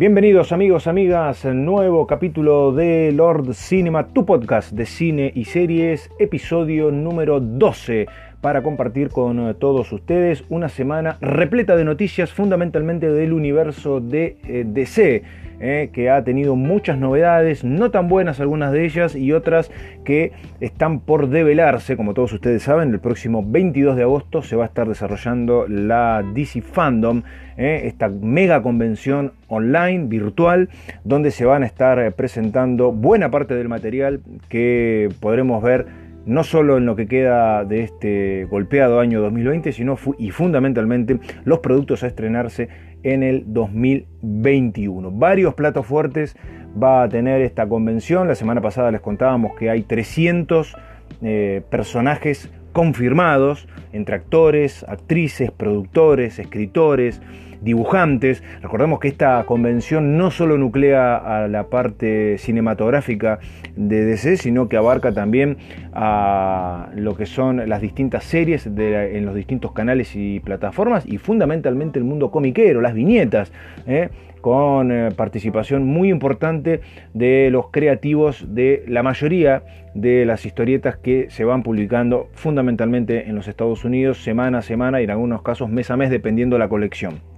Bienvenidos amigos, amigas, nuevo capítulo de Lord Cinema, tu podcast de cine y series, episodio número 12, para compartir con todos ustedes una semana repleta de noticias fundamentalmente del universo de eh, DC eh, que ha tenido muchas novedades, no tan buenas algunas de ellas y otras que están por develarse. Como todos ustedes saben, el próximo 22 de agosto se va a estar desarrollando la DC Fandom, eh, esta mega convención online, virtual, donde se van a estar presentando buena parte del material que podremos ver no solo en lo que queda de este golpeado año 2020, sino y fundamentalmente los productos a estrenarse en el 2021. Varios platos fuertes va a tener esta convención. La semana pasada les contábamos que hay 300 eh, personajes confirmados entre actores, actrices, productores, escritores, dibujantes. Recordemos que esta convención no solo nuclea a la parte cinematográfica de DC, sino que abarca también a lo que son las distintas series en los distintos canales y plataformas y fundamentalmente el mundo comiquero, las viñetas. ¿eh? con eh, participación muy importante de los creativos de la mayoría de las historietas que se van publicando fundamentalmente en los Estados Unidos semana a semana y en algunos casos mes a mes dependiendo de la colección.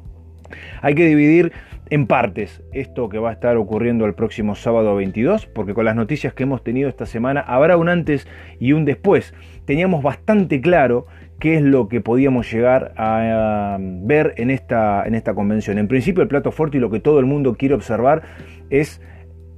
Hay que dividir en partes esto que va a estar ocurriendo el próximo sábado 22, porque con las noticias que hemos tenido esta semana habrá un antes y un después. Teníamos bastante claro qué es lo que podíamos llegar a ver en esta, en esta convención. En principio el plato fuerte y lo que todo el mundo quiere observar es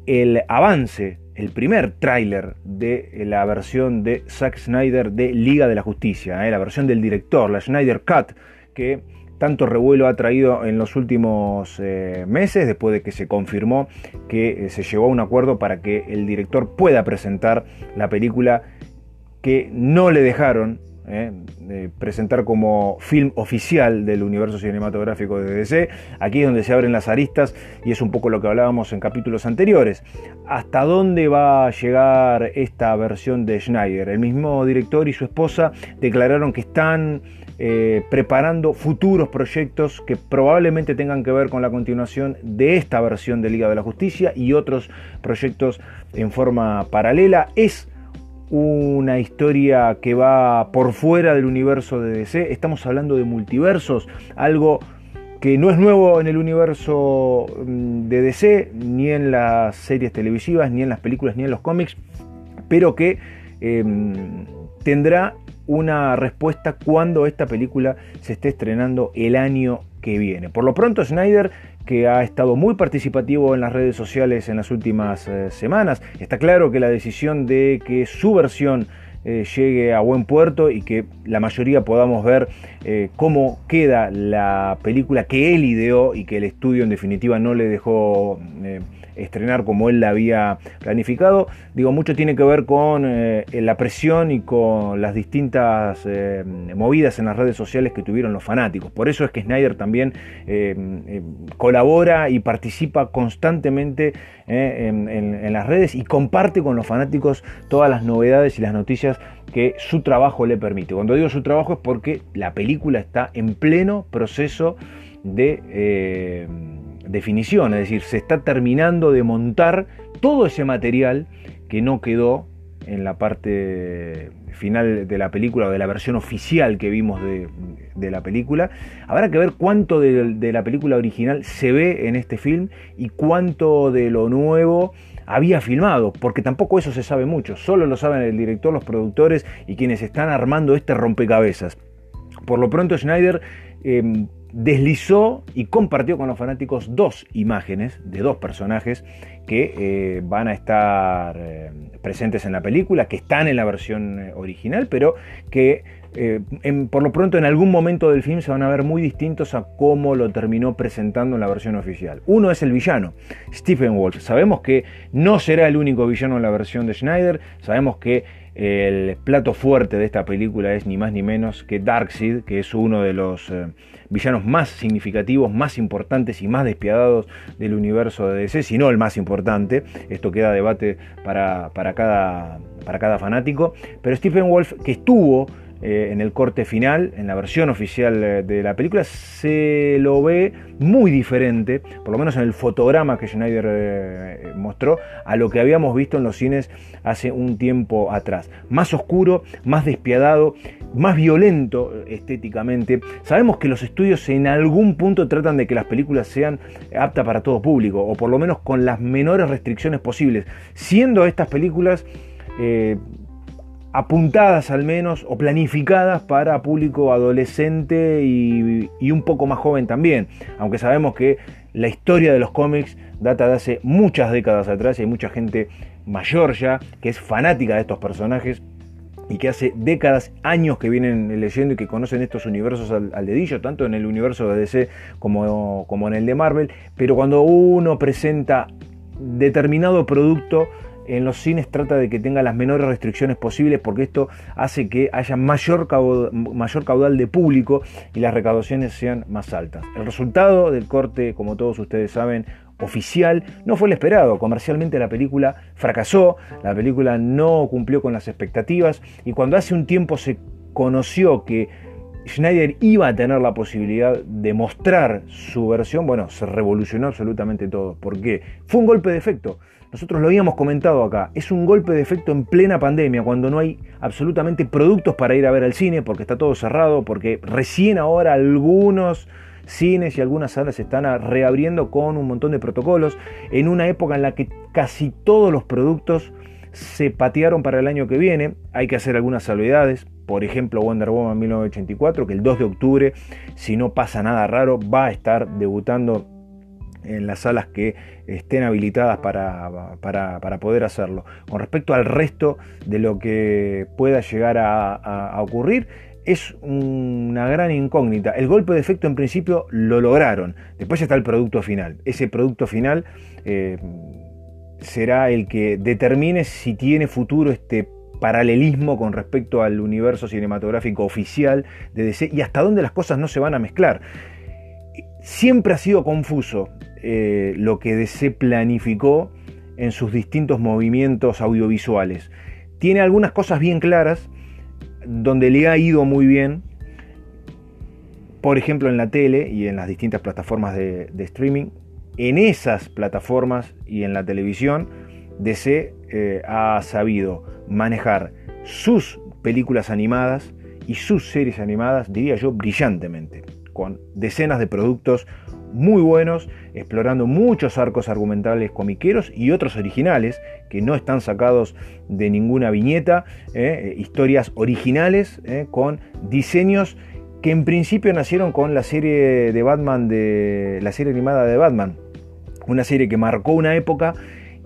el avance, el primer tráiler de la versión de Zack Snyder de Liga de la Justicia, ¿eh? la versión del director, la Snyder Cut, que tanto revuelo ha traído en los últimos eh, meses, después de que se confirmó que eh, se llegó a un acuerdo para que el director pueda presentar la película que no le dejaron eh, presentar como film oficial del universo cinematográfico de DC. Aquí es donde se abren las aristas y es un poco lo que hablábamos en capítulos anteriores. ¿Hasta dónde va a llegar esta versión de Schneider? El mismo director y su esposa declararon que están eh, preparando futuros proyectos que probablemente tengan que ver con la continuación de esta versión de Liga de la Justicia y otros proyectos en forma paralela. Es una historia que va por fuera del universo de DC. Estamos hablando de multiversos, algo que no es nuevo en el universo mm, de DC, ni en las series televisivas, ni en las películas, ni en los cómics, pero que em, tendrá una respuesta cuando esta película se esté estrenando el año que viene. Por lo pronto, Snyder, que ha estado muy participativo en las redes sociales en las últimas eh, semanas, está claro que la decisión de que su versión eh, llegue a buen puerto y que la mayoría podamos ver eh, cómo queda la película que él ideó y que el estudio en definitiva no le dejó estrenar como él la había planificado. Digo, mucho tiene que ver con eh, la presión y con las distintas eh, movidas en las redes sociales que tuvieron los fanáticos. Por eso es que Snyder también eh, colabora y participa constantemente en, las redes y comparte con los fanáticos todas las novedades y las noticias que su trabajo le permite. Cuando digo su trabajo es porque la película está en pleno proceso de definición, es decir, se está terminando de montar todo ese material que no quedó en la parte final de la película o de la versión oficial que vimos de, la película. Habrá que ver cuánto de, la película original se ve en este film y cuánto de lo nuevo había filmado, porque tampoco eso se sabe mucho, solo lo saben el director, los productores y quienes están armando este rompecabezas. Por lo pronto Schneider em, deslizó y compartió con los fanáticos dos imágenes de dos personajes que eh, van a estar eh, presentes en la película, que están en la versión eh, original, pero que por lo pronto en algún momento del film se van a ver muy distintos a cómo lo terminó presentando en la versión oficial. Uno es el villano, Stephen Wolf. Sabemos que no será el único villano en la versión de Schneider, sabemos que el plato fuerte de esta película es ni más ni menos que Darkseid, que es uno de los villanos más significativos, más importantes y más despiadados del universo de DC, si no el más importante. Esto queda debate para, cada, para cada fanático. Pero Stephen Wolf, que estuvo eh, en el corte final, en la versión oficial eh, de la película, se lo ve muy diferente, por lo menos en el fotograma que Schneider eh, mostró, a lo que habíamos visto en los cines hace un tiempo atrás. Más oscuro, más despiadado, más violento estéticamente. Sabemos que los estudios en algún punto tratan de que las películas sean aptas para todo público, o por lo menos con las menores restricciones posibles, siendo estas películas apuntadas al menos o planificadas para público adolescente y, un poco más joven también, aunque sabemos que la historia de los cómics data de hace muchas décadas atrás y hay mucha gente mayor ya que es fanática de estos personajes y que hace décadas, años que vienen leyendo y que conocen estos universos al, dedillo, tanto en el universo de DC como, como en el de Marvel, pero cuando uno presenta determinado producto en los cines trata de que tenga las menores restricciones posibles porque esto hace que haya mayor caudal, de público y las recaudaciones sean más altas. El resultado del corte, como todos ustedes saben, oficial no fue el esperado. Comercialmente la película fracasó, la película no cumplió con las expectativas y cuando hace un tiempo se conoció que Schneider iba a tener la posibilidad de mostrar su versión, bueno, se revolucionó absolutamente todo. ¿Por qué? Fue un golpe de efecto. Nosotros lo habíamos comentado acá, es un golpe de efecto en plena pandemia, cuando no hay absolutamente productos para ir a ver al cine, porque está todo cerrado, porque recién ahora algunos cines y algunas salas se están reabriendo con un montón de protocolos, en una época en la que casi todos los productos se patearon para el año que viene, hay que hacer algunas salvedades, por ejemplo Wonder Woman 1984, que el 2 de octubre, si no pasa nada raro, va a estar debutando en las salas que estén habilitadas para, para, poder hacerlo. Con respecto al resto de lo que pueda llegar a, ocurrir, es una gran incógnita. El golpe de efecto en principio lo lograron. Después está el producto final. Ese producto final eh, será el que determine si tiene futuro este paralelismo con respecto al universo cinematográfico oficial de DC y hasta dónde las cosas no se van a mezclar. Siempre ha sido confuso eh, lo que DC planificó en sus distintos movimientos audiovisuales. Tiene algunas cosas bien claras, donde le ha ido muy bien, por ejemplo en la tele y en las distintas plataformas de, streaming. En esas plataformas y en la televisión, DC eh, ha sabido manejar sus películas animadas y sus series animadas, diría yo, brillantemente, con decenas de productos muy buenos, explorando muchos arcos argumentales comiqueros y otros originales que no están sacados de ninguna viñeta, eh, historias originales eh, con diseños que en principio nacieron con la serie de Batman de la serie animada de Batman, una serie que marcó una época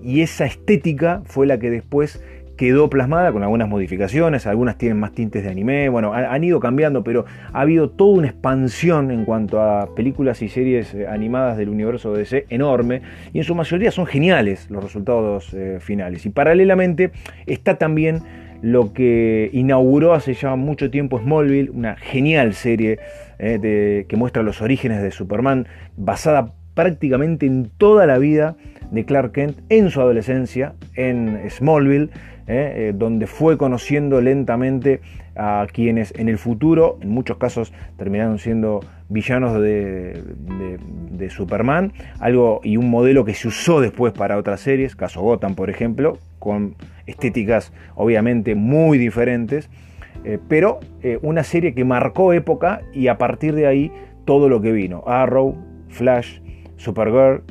y esa estética fue la que después quedó plasmada con algunas modificaciones, algunas tienen más tintes de anime, bueno, han ido cambiando, pero ha habido toda una expansión en cuanto a películas y series eh, animadas del universo DC enorme, y en su mayoría son geniales los resultados eh, finales. Y paralelamente está también lo que inauguró hace ya mucho tiempo Smallville, una genial serie eh, que muestra los orígenes de Superman, basada prácticamente en toda la vida de Clark Kent en su adolescencia en Smallville, ¿eh? Eh, donde fue conociendo lentamente a quienes en el futuro, en muchos casos, terminaron siendo villanos de, Superman, algo y un modelo que se usó después para otras series, caso Gotham, por ejemplo, con estéticas obviamente muy diferentes, eh, pero una serie que marcó época y a partir de ahí todo lo que vino, Arrow, Flash, Supergirl,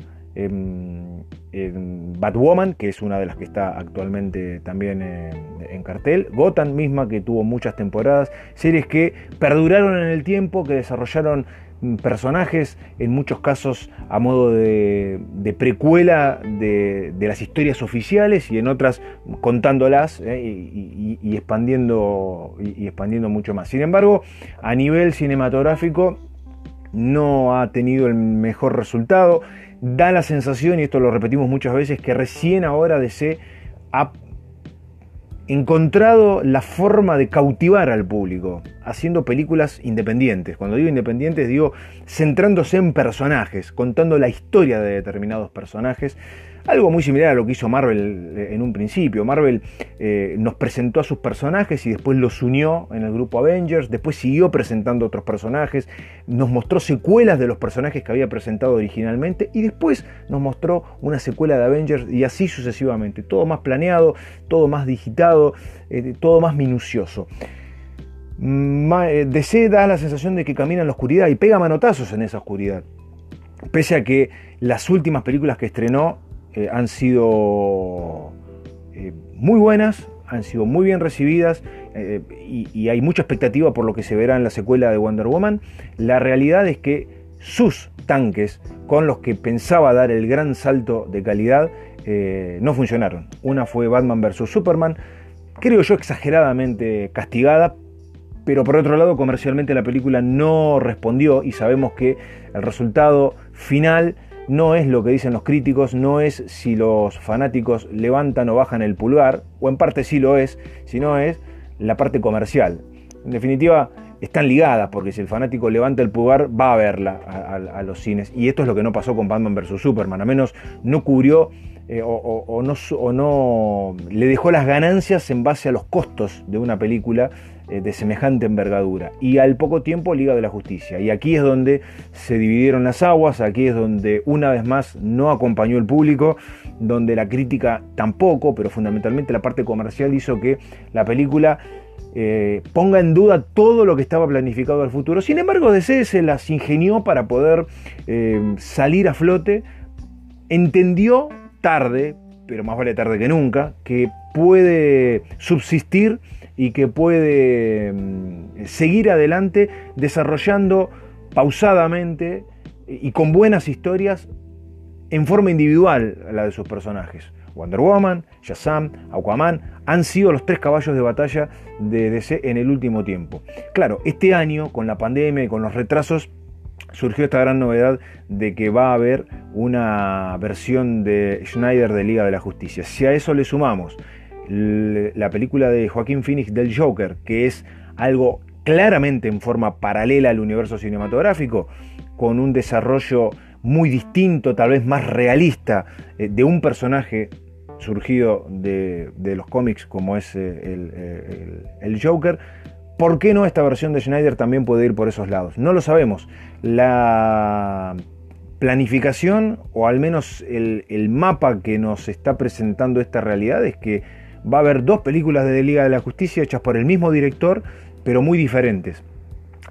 Batwoman, que es una de las que está actualmente también en, cartel, Gotham misma, que tuvo muchas temporadas, series que perduraron en el tiempo, que desarrollaron mm, personajes, en muchos casos a modo de, precuela de, las historias oficiales y en otras contándolas eh, y, expandiendo, y expandiendo mucho más. Sin embargo, a nivel cinematográfico no ha tenido el mejor resultado da la sensación, y esto lo repetimos muchas veces, que recién ahora DC ha encontrado la forma de cautivar al público, haciendo películas independientes. Cuando digo independientes, digo centrándose en personajes, contando la historia de determinados personajes, Algo muy similar a lo que hizo Marvel eh, en un principio. Marvel eh, nos presentó a sus personajes y después los unió en el grupo Avengers, después siguió presentando otros personajes, nos mostró secuelas de los personajes que había presentado originalmente y después nos mostró una secuela de Avengers y así sucesivamente. Todo más planeado, todo más digitado, eh, todo más minucioso. DC da la sensación de que camina en la oscuridad y pega manotazos en esa oscuridad. Pese a que las últimas películas que estrenó eh, han sido eh, muy buenas, han sido muy bien recibidas eh, y, hay mucha expectativa por lo que se verá en la secuela de Wonder Woman. La realidad es que sus tanques con los que pensaba dar el gran salto de calidad no funcionaron. Una fue Batman vs. Superman, creo yo exageradamente castigada, pero por otro lado comercialmente la película no respondió y sabemos que el resultado final no es lo que dicen los críticos, no es si los fanáticos levantan o bajan el pulgar, o en parte sí lo es, sino es la parte comercial. En definitiva, están ligadas, porque si el fanático levanta el pulgar, va a verla a, los cines. Y esto es lo que no pasó con Batman vs. Superman, a menos no cubrió eh, o, no, le dejó las ganancias en base a los costos de una película de semejante envergadura. Y al poco tiempo Liga de la Justicia. Y aquí es donde se dividieron las aguas, aquí es donde una vez más no acompañó el público, donde la crítica tampoco, pero fundamentalmente la parte comercial hizo que la película eh, ponga en duda todo lo que estaba planificado al futuro. Sin embargo, DC se las ingenió para poder eh, salir a flote. Entendió tarde, pero más vale tarde que nunca, que puede subsistir y que puede mm, seguir adelante desarrollando pausadamente y con buenas historias en forma individual la de sus personajes. Wonder Woman, Shazam, Aquaman han sido los tres caballos de batalla de DC en el último tiempo. Claro, este año con la pandemia y con los retrasos surgió esta gran novedad de que va a haber una versión de Schneider de Liga de la Justicia. Si a eso le sumamos la película de Joaquín Phoenix del Joker, que es algo claramente en forma paralela al universo cinematográfico, con un desarrollo muy distinto, tal vez más realista, eh, de un personaje surgido de, los cómics como es eh, el, el, Joker, ¿por qué no esta versión de Schneider también puede ir por esos lados? No lo sabemos. La planificación, o al menos el, el mapa que nos está presentando esta realidad, es que va a haber dos películas de Liga de la Justicia hechas por el mismo director, pero muy diferentes.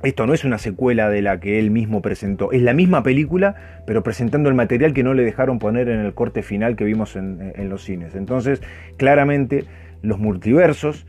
Esto no es una secuela de la que él mismo presentó, es la misma película, pero presentando el material que no le dejaron poner en el corte final que vimos en, en los cines. Entonces, claramente, los multiversos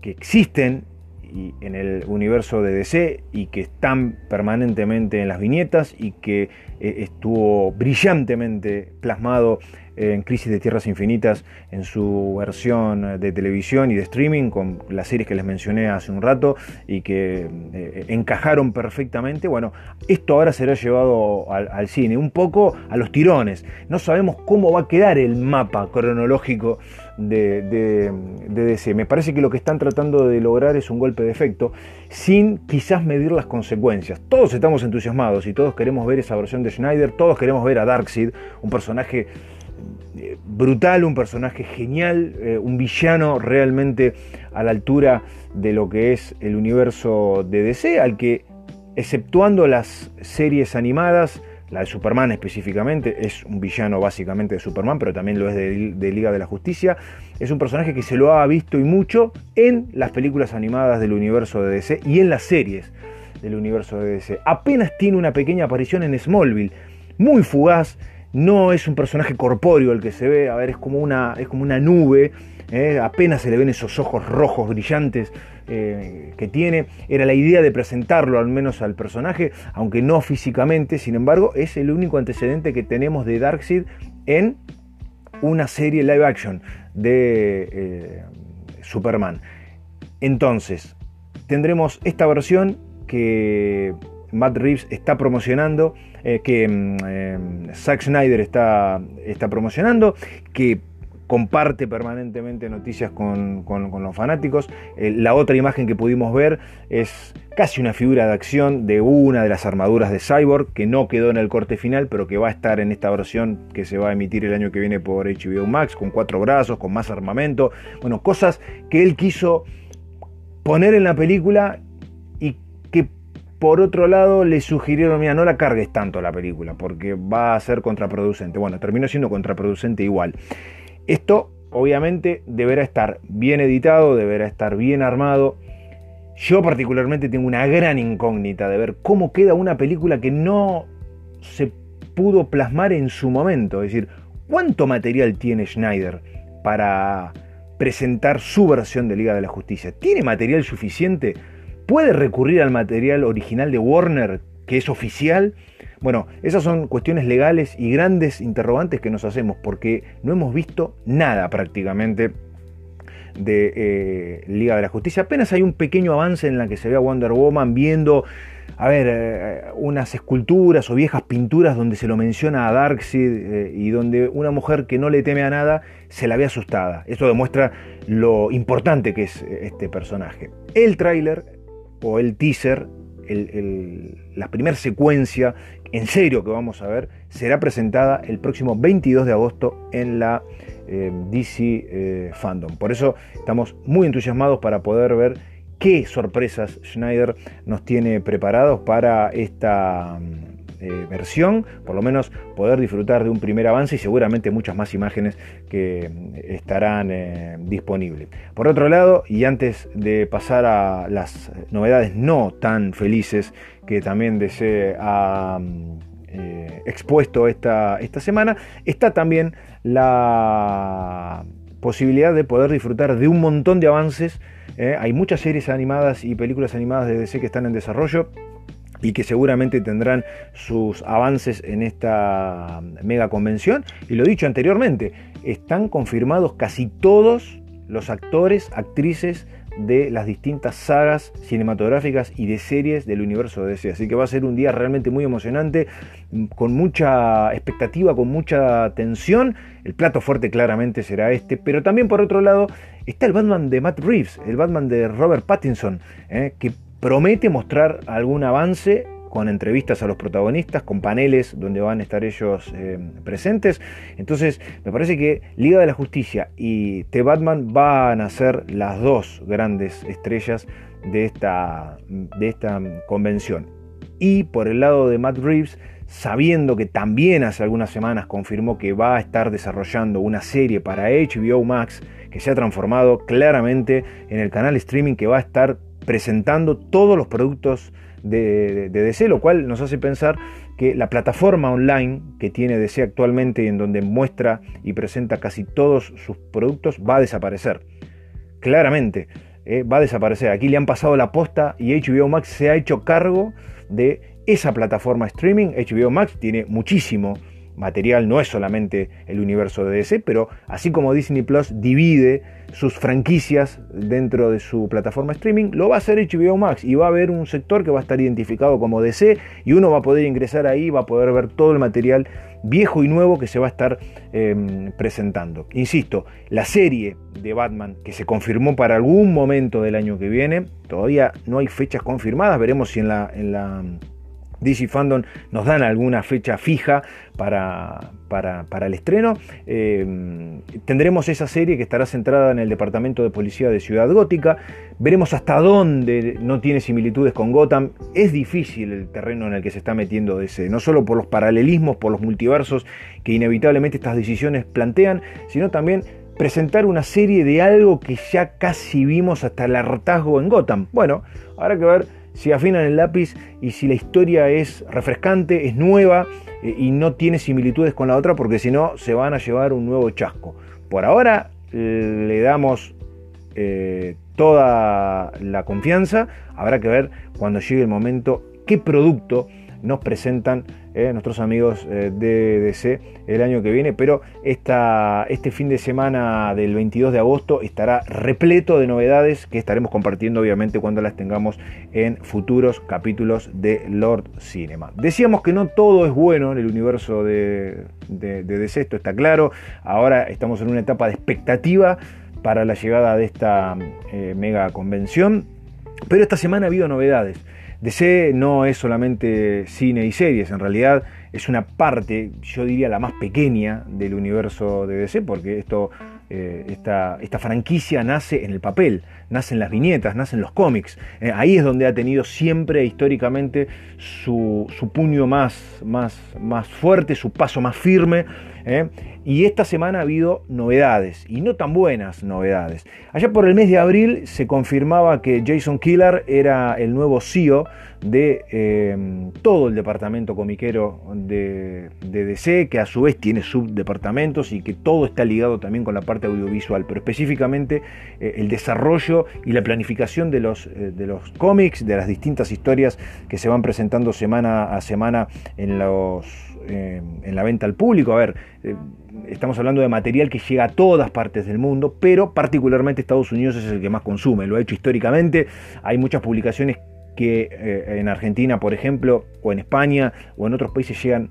que existen y en el universo de DC y que están permanentemente en las viñetas y que eh, estuvo brillantemente plasmado en Crisis de Tierras Infinitas en su versión de televisión y de streaming con las series que les mencioné hace un rato y que eh, encajaron perfectamente. Bueno, esto ahora será llevado al, cine, un poco a los tirones. No sabemos cómo va a quedar el mapa cronológico de, DC. Me parece que lo que están tratando de lograr es un golpe de efecto sin quizás medir las consecuencias. Todos estamos entusiasmados y todos queremos ver esa versión de Schneider, todos queremos ver a Darkseid, un personaje brutal, un personaje genial, eh, un villano realmente a la altura de lo que es el universo de DC, al que, exceptuando las series animadas, la de Superman específicamente, es un villano básicamente de Superman, pero también lo es de, Liga de la Justicia. Es un personaje que se lo ha visto y mucho en las películas animadas del universo de DC y en las series del universo de DC. Apenas tiene una pequeña aparición en Smallville, muy fugaz, no es un personaje corpóreo el que se ve, a ver, es como una, es como una nube, ¿eh? apenas se le ven esos ojos rojos brillantes eh, que tiene. Era la idea de presentarlo al menos al personaje, aunque no físicamente, sin embargo, es el único antecedente que tenemos de Darkseid en una serie live action de eh, Superman. Entonces, tendremos esta versión que Matt Reeves está promocionando, que mm, Zack Snyder está, está promocionando, que comparte permanentemente noticias con, los fanáticos. Eh, la otra imagen que pudimos ver es casi una figura de acción de una de las armaduras de Cyborg, que no quedó en el corte final, pero que va a estar en esta versión que se va a emitir el año que viene por HBO Max, con cuatro brazos, con más armamento. Bueno, cosas que él quiso poner en la película y que por otro lado le sugirieron, mira, no la cargues tanto la película, porque va a ser contraproducente. Bueno, terminó siendo contraproducente igual. Esto obviamente deberá estar bien editado, deberá estar bien armado. Yo particularmente tengo una gran incógnita de ver cómo queda una película que no se pudo plasmar en su momento. Es decir, ¿cuánto material tiene Schneider para presentar su versión de Liga de la Justicia? ¿Tiene material suficiente? ¿Puede recurrir al material original de Warner, que es oficial? Bueno, esas son cuestiones legales y grandes interrogantes que nos hacemos porque no hemos visto nada prácticamente de eh, Liga de la Justicia. Apenas hay un pequeño avance en la que se ve a Wonder Woman viendo, a ver, eh, unas esculturas o viejas pinturas donde se lo menciona a Darkseid eh, y donde una mujer que no le teme a nada se la ve asustada. Esto demuestra lo importante que es este personaje. El tráiler o el teaser la primera secuencia en serio que vamos a ver será presentada el próximo 22 de agosto en la eh, DC eh, Fandom. Por eso estamos muy entusiasmados para poder ver qué sorpresas Schneider nos tiene preparados para esta eh, versión, por lo menos poder disfrutar de un primer avance y seguramente muchas más imágenes que estarán disponibles. Por otro lado, y antes de pasar a las novedades no tan felices que también DC ha eh, expuesto esta, esta semana, está también la posibilidad de poder disfrutar de un montón de avances. Eh, hay muchas series animadas y películas animadas de DC que están en desarrollo y que seguramente tendrán sus avances en esta mega convención. Y lo dicho anteriormente, están confirmados casi todos los actores, actrices, de las distintas sagas cinematográficas y de series del universo de DC. Así que va a ser un día realmente muy emocionante, con mucha expectativa, con mucha tensión. El plato fuerte claramente será este, pero también por otro lado está el Batman de Matt Reeves, el Batman de Robert Pattinson, eh, que promete mostrar algún avance con entrevistas a los protagonistas, con paneles donde van a estar ellos eh, presentes. Entonces, me parece que Liga de la Justicia y The Batman van a ser las dos grandes estrellas de esta, de esta convención. Y por el lado de Matt Reeves, sabiendo que también hace algunas semanas confirmó que va a estar desarrollando una serie para HBO Max que se ha transformado claramente en el canal streaming que va a estar presentando todos los productos de, DC, lo cual nos hace pensar que la plataforma online que tiene DC actualmente y en donde muestra y presenta casi todos sus productos va a desaparecer. Claramente, eh, va a desaparecer. Aquí le han pasado la posta y HBO Max se ha hecho cargo de esa plataforma streaming. HBO Max tiene muchísimo material, no es solamente el universo de DC, pero así como Disney Plus divide sus franquicias dentro de su plataforma streaming, lo va a hacer HBO Max y va a haber un sector que va a estar identificado como DC y uno va a poder ingresar ahí, va a poder ver todo el material viejo y nuevo que se va a estar em, presentando. Insisto, la serie de Batman que se confirmó para algún momento del año que viene, todavía no hay fechas confirmadas, veremos si en la, en la DC Fandom nos dan alguna fecha fija para, para, el estreno. Eh, tendremos esa serie que estará centrada en el Departamento de Policía de Ciudad Gótica. Veremos hasta dónde no tiene similitudes con Gotham. Es difícil el terreno en el que se está metiendo DC, no solo por los paralelismos, por los multiversos que inevitablemente estas decisiones plantean, sino también presentar una serie de algo que ya casi vimos hasta el hartazgo en Gotham. Bueno, habrá que ver si afinan el lápiz y si la historia es refrescante, es nueva eh, y no tiene similitudes con la otra, porque si no se van a llevar un nuevo chasco. Por ahora le damos eh, toda la confianza, habrá que ver cuando llegue el momento qué producto nos presentan eh, nuestros amigos eh, de DC el año que viene, pero esta, este fin de semana del 22 de agosto estará repleto de novedades que estaremos compartiendo obviamente cuando las tengamos en futuros capítulos de Lord Cinema. Decíamos que no todo es bueno en el universo de, DC, esto está claro, ahora estamos en una etapa de expectativa para la llegada de esta eh, mega convención, pero esta semana ha habido novedades. DC no es solamente cine y series, en realidad es una parte, yo diría la más pequeña del universo de DC, porque esto, eh, esta, franquicia nace en el papel, nace en las viñetas, nace en los cómics. Eh, ahí es donde ha tenido siempre históricamente su, su puño más, más, más fuerte, su paso más firme. ¿Eh? Y esta semana ha habido novedades, y no tan buenas novedades. Allá por el mes de abril se confirmaba que Jason Killer era el nuevo CEO de em, todo el departamento comiquero de, DC, que a su vez tiene subdepartamentos y que todo está ligado también con la parte audiovisual, pero específicamente eh, el desarrollo y la planificación eh, de los cómics, de las distintas historias que se van presentando semana a semana en los eh, en la venta al público. A ver, eh, estamos hablando de material que llega a todas partes del mundo, pero particularmente Estados Unidos es el que más consume, lo ha hecho históricamente. Hay muchas publicaciones que eh, en Argentina, por ejemplo, o en España, o en otros países llegan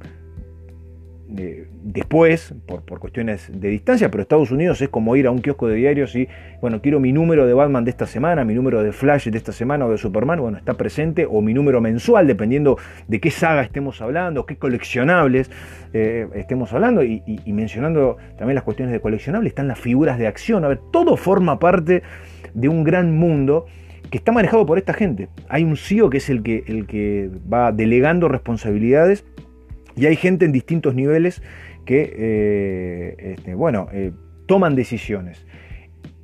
después, por, por, cuestiones de distancia, pero Estados Unidos es como ir a un kiosco de diarios y, bueno, quiero mi número de Batman de esta semana, mi número de Flash de esta semana o de Superman, bueno, está presente, o mi número mensual, dependiendo de qué saga estemos hablando, qué coleccionables eh, estemos hablando, y, mencionando también las cuestiones de coleccionables, están las figuras de acción, a ver, todo forma parte de un gran mundo que está manejado por esta gente. Hay un CEO que es el que, el que va delegando responsabilidades y hay gente en distintos niveles que, eh, este, bueno, eh, toman decisiones.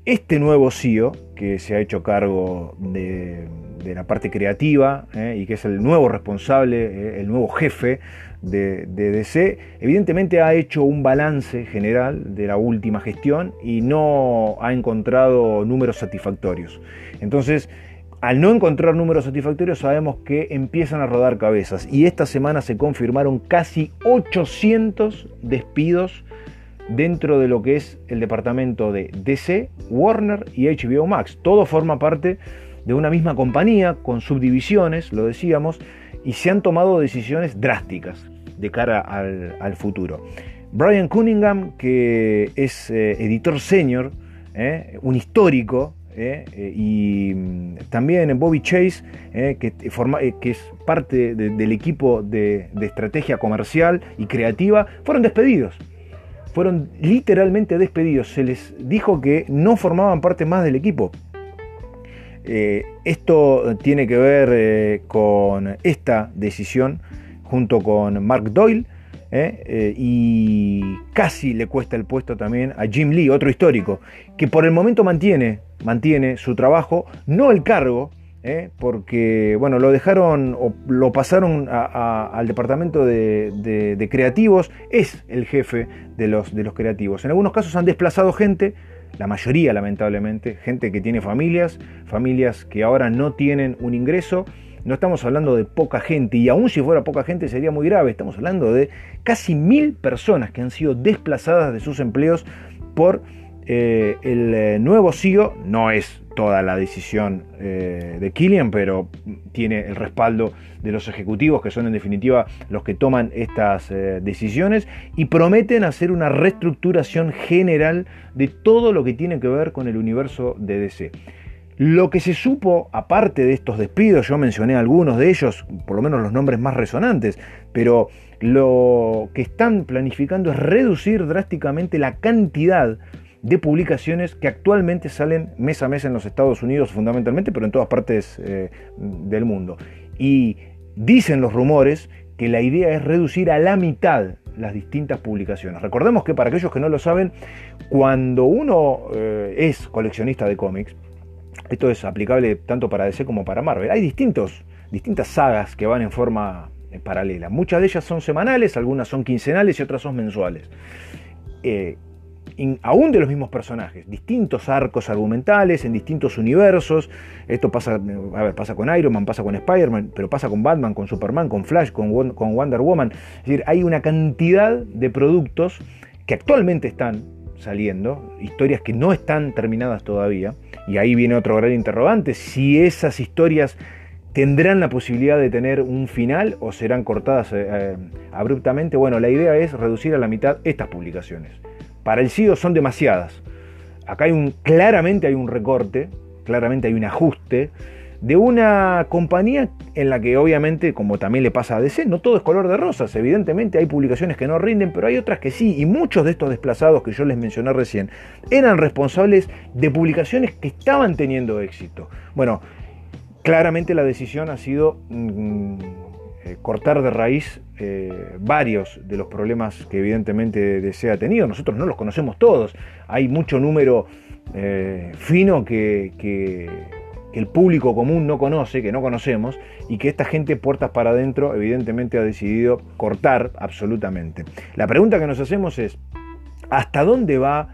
Este nuevo CEO, que se ha hecho cargo de, la parte creativa eh, y que es el nuevo responsable, el nuevo jefe de, de, DC, evidentemente ha hecho un balance general de la última gestión y no ha encontrado números satisfactorios. Entonces, al no encontrar números satisfactorios sabemos que empiezan a rodar cabezas y esta semana se confirmaron casi 800 despidos dentro de lo que es el departamento de DC, Warner y HBO Max. Todo forma parte de una misma compañía con subdivisiones, lo decíamos, y se han tomado decisiones drásticas de cara al, futuro. Brian Cunningham, que es eh, editor senior, eh, un histórico ¿eh? Eh, y mm, también Bobby Chase, ¿eh? que, forma, que, es parte del equipo de, estrategia comercial y creativa, fueron despedidos. Fueron literalmente despedidos. Se les dijo que no formaban parte más del equipo. esto tiene que ver con esta decisión junto con Mark Doyle, ¿eh? Eh, y casi le cuesta el puesto también a Jim Lee, otro histórico, que por el momento mantiene, mantiene su trabajo, no el cargo, ¿eh? porque bueno, lo dejaron o lo pasaron al departamento de, creativos, es el jefe de los, de los creativos. En algunos casos han desplazado gente, la mayoría lamentablemente, gente que tiene familias, familias que ahora no tienen un ingreso no estamos hablando de poca gente, y aún si fuera poca gente sería muy grave, estamos hablando de casi mil personas que han sido desplazadas de sus empleos por eh, el eh, nuevo CEO, no es toda la decisión eh, de Killian, pero tiene el respaldo de los ejecutivos, que son en definitiva los que toman estas decisiones, y prometen hacer una reestructuración general de todo lo que tiene que ver con el universo de DC. Lo que se supo, aparte de estos despidos, yo mencioné algunos de ellos, por lo menos los nombres más resonantes, pero lo que están planificando es reducir drásticamente la cantidad de publicaciones que actualmente salen mes a mes en los Estados Unidos fundamentalmente, pero en todas partes eh, del mundo. Y dicen los rumores que la idea es reducir a la mitad las distintas publicaciones. Recordemos que para aquellos que no lo saben, cuando uno eh, es coleccionista de cómics, esto es aplicable tanto para DC como para Marvel. Hay distintos, distintas sagas que van en forma eh, paralela. Muchas de ellas son semanales, algunas son quincenales y otras son mensuales. Eh, aún de los mismos personajes, distintos arcos argumentales en distintos universos. Esto pasa, ver, pasa con Iron Man, pasa con Spider-Man, pero pasa con Batman, con Superman, con Flash, con, con Wonder Woman. Es decir, hay una cantidad de productos que actualmente están saliendo, historias que no están terminadas todavía, y ahí viene otro gran interrogante, si esas historias tendrán la posibilidad de tener un final o serán cortadas eh, eh, abruptamente. Bueno, la idea es reducir a la mitad estas publicaciones. Para el SIDO son demasiadas. Acá hay un, claramente hay un recorte, claramente hay un ajuste de una compañía en la que obviamente, como también le pasa a DC, no todo es color de rosas. Evidentemente hay publicaciones que no rinden, pero hay otras que sí. Y muchos de estos desplazados que yo les mencioné recién eran responsables de publicaciones que estaban teniendo éxito. Bueno, claramente la decisión ha sido mm, eh, cortar de raíz eh, varios de los problemas que evidentemente DC ha tenido. Nosotros no los conocemos todos. Hay mucho número eh, fino que, el público común no conoce, que no conocemos, y que esta gente puertas para adentro evidentemente ha decidido cortar absolutamente. La pregunta que nos hacemos es, ¿hasta dónde va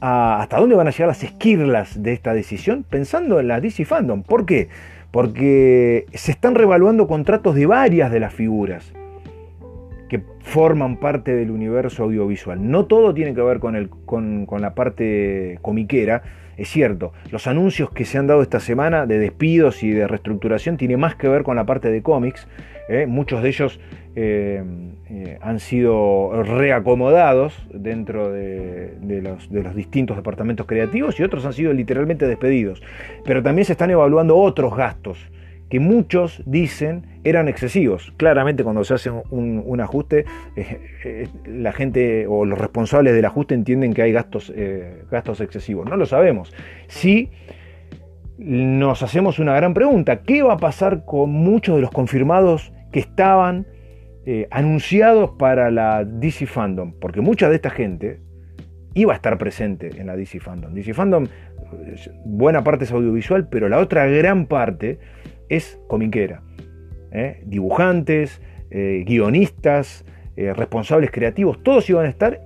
hasta dónde van a llegar las esquirlas de esta decisión pensando en la DC Fandom. ¿Por qué? Porque se están revaluando contratos de varias de las figuras que forman parte del universo audiovisual. No todo tiene que ver con, con la parte comiquera, es cierto, los anuncios que se han dado esta semana de despidos y de reestructuración tienen más que ver con la parte de cómics. ¿eh? Muchos de ellos eh, eh, han sido reacomodados dentro de, los, de, los, distintos departamentos creativos y otros han sido literalmente despedidos. Pero también se están evaluando otros gastos que muchos dicen eran excesivos. Claramente cuando se hace un, ajuste, eh, eh, la gente o los responsables del ajuste entienden que hay gastos, eh, gastos excesivos. No lo sabemos. Si nos hacemos una gran pregunta, ¿qué va a pasar con muchos de los confirmados que estaban anunciados para la DC Fandom? Porque mucha de esta gente iba a estar presente en la DC Fandom. DC Fandom, buena parte es audiovisual, pero la otra gran parte es comiquera. ¿eh? Dibujantes, eh, guionistas, eh, responsables creativos, todos iban a estar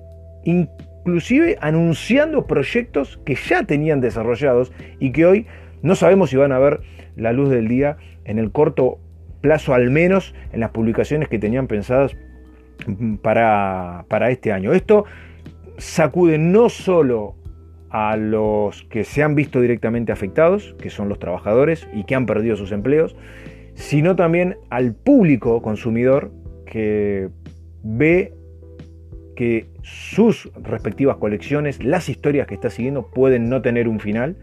inclusive anunciando proyectos que ya tenían desarrollados y que hoy no sabemos si van a ver la luz del día en el corto plazo, al menos en las publicaciones que tenían pensadas para, para este año. Esto sacude no solo a los que se han visto directamente afectados, que son los trabajadores y que han perdido sus empleos, sino también al público consumidor que ve que sus respectivas colecciones, las historias que está siguiendo, pueden no tener un final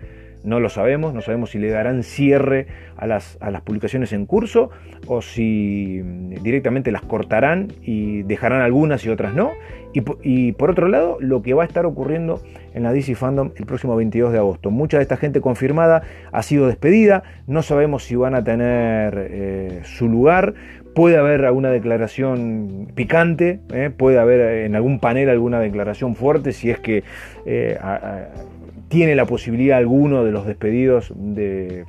no lo sabemos, no sabemos si le darán cierre a las, a las publicaciones en curso o si mm, directamente las cortarán y dejarán algunas y otras no. Y, por otro lado, lo que va a estar ocurriendo en la DC Fandom el próximo 22 de agosto. Mucha de esta gente confirmada ha sido despedida, no sabemos si van a tener eh, su lugar. Puede haber alguna declaración picante, eh, puede haber en algún panel alguna declaración fuerte si es que eh, tiene la posibilidad alguno de los despedidos de,